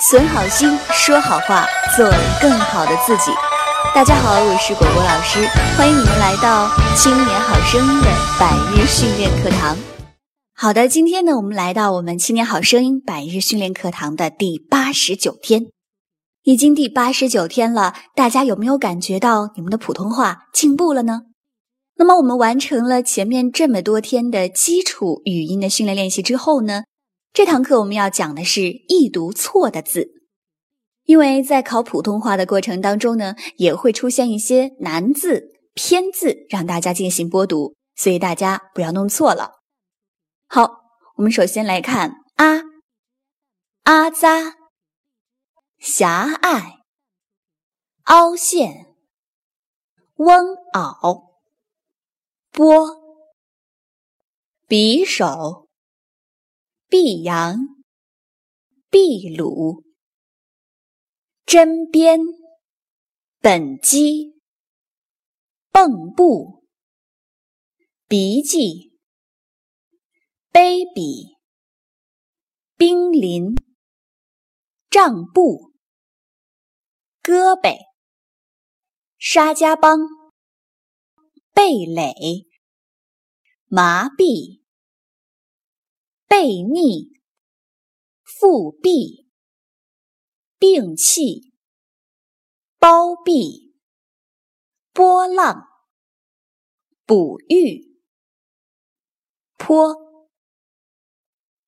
存好心，说好话，做更好的自己。大家好，我是果果老师，欢迎你们来到《青年好声音》的百日训练课堂。好的，今天呢，我们来到我们《青年好声音》百日训练课堂的第八十九天，已经第八十九天了。大家有没有感觉到你们的普通话进步了呢？那么，我们完成了前面这么多天的基础语音的训练练习之后呢？这堂课我们要讲的是易读错的字，因为在考普通话的过程当中呢，也会出现一些难字、偏字，让大家进行播读，所以大家不要弄错了。好，我们首先来看啊、阿扎、狭隘、凹陷、翁媪、波、匕首。碧阳、秘鲁、针砭、本机、蚌埠、鼻迹、卑鄙、濒临、账簿、胳膊、沙家浜、蓓蕾、麻痹。背逆、复辟、摒弃、包庇、波浪、哺育、坡、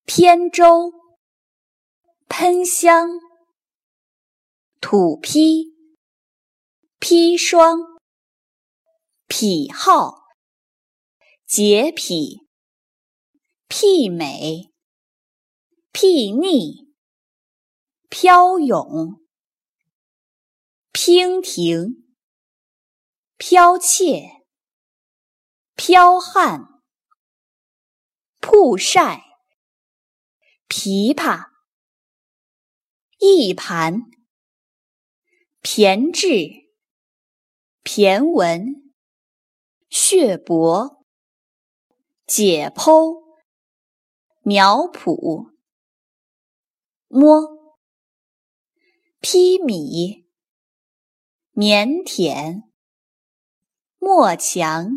扁舟、喷香、土坯、砒霜、癖好、洁癖。媲美、睥睨、飘涌、娉婷、剽窃、剽悍、曝晒、琵琶、一盘、骈志、骈文、血泊、解剖。苗圃，摸，披靡，腼腆，莫强，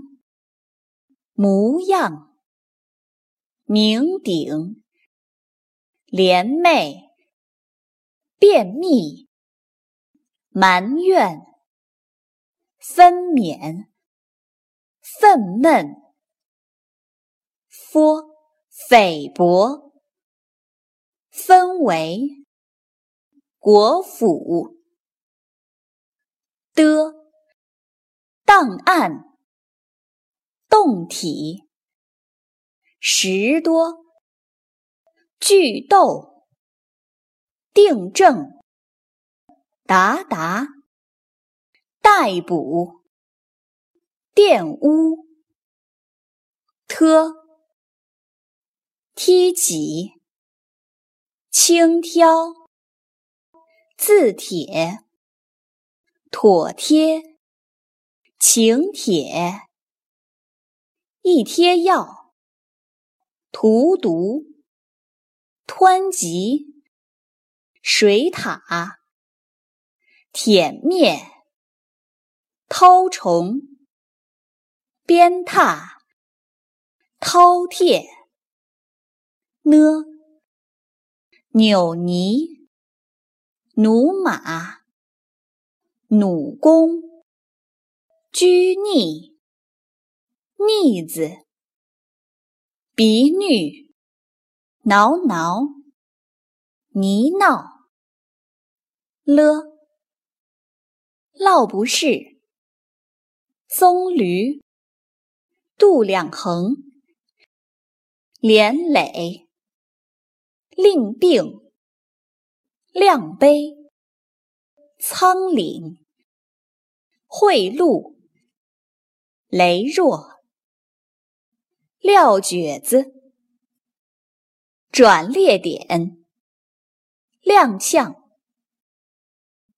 模样，酩酊，联袂，便秘，埋怨，分娩，愤懑，佛。菲薄，分为国府的档案，动体十多，句斗订正，达达逮捕，玷污，特。梯级，轻佻，字帖，妥帖，请帖，一贴药，荼毒，湍急，水獭，舔面，绦虫，鞭挞，饕餮。呢，扭泥，驽马，弩弓，拘逆，逆子，鼻衄，挠挠，泥闹，了，落不是，棕榈，度量衡，连累。令病，量杯，苍岭，贿赂，羸弱，撂蹶子，转列点，踉跄，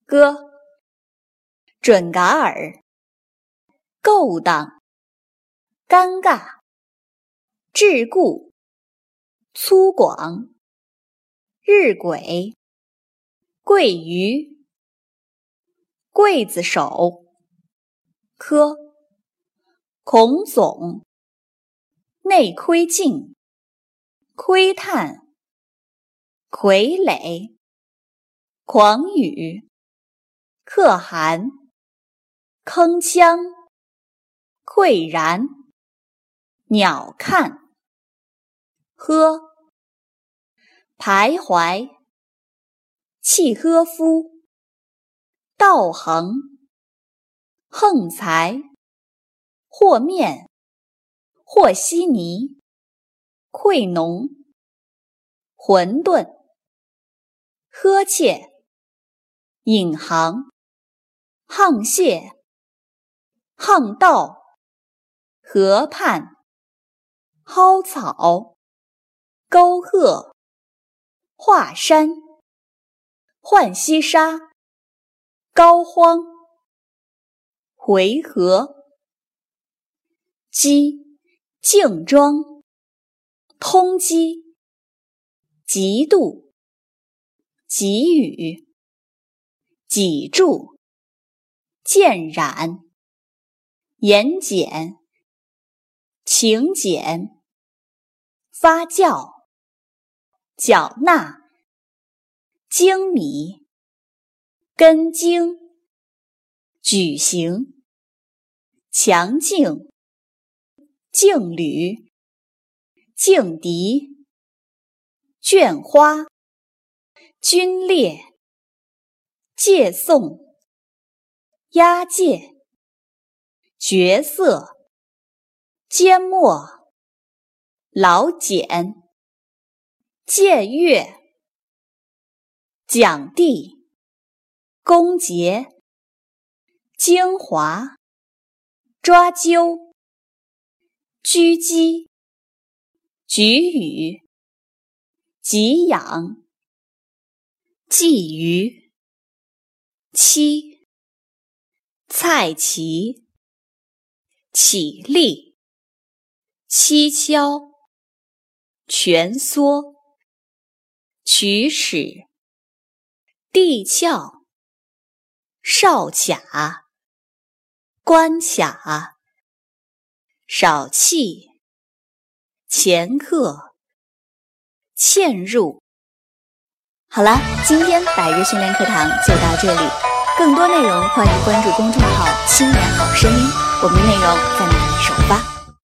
歌，准噶尔，勾当，尴尬，桎梏，粗犷。日晷，桂鱼，刽子手，科，孔总，内窥镜，窥探，傀儡，狂语，可汗，铿锵，喟然，鸟瞰，呵，徘徊。契诃夫，道衡，横财，和面，和稀泥，馈农，混沌，呵切，引吭，沆瀣，沆道，河畔，蒿草，沟壑，华山。浣溪沙，膏肓，回纥，箕，净装，通缉，嫉妒，给予，脊柱，渐染，盐碱，请柬，发酵，缴纳。精米，根茎，举行，强劲，劲旅，劲敌，绢花，军列，借送，押解，角色，缄默，老茧，借阅。讲地，公节，精华，抓阄，狙击，举语，给养，鲫鱼，七，菜畦，起立，蹊跷，蜷缩，龋齿。地壳，少卡，关卡，少气，前客，嵌入。好了，今天百日训练课堂就到这里，更多内容欢迎关注公众号“青年好声音”，我们的内容在那里首发。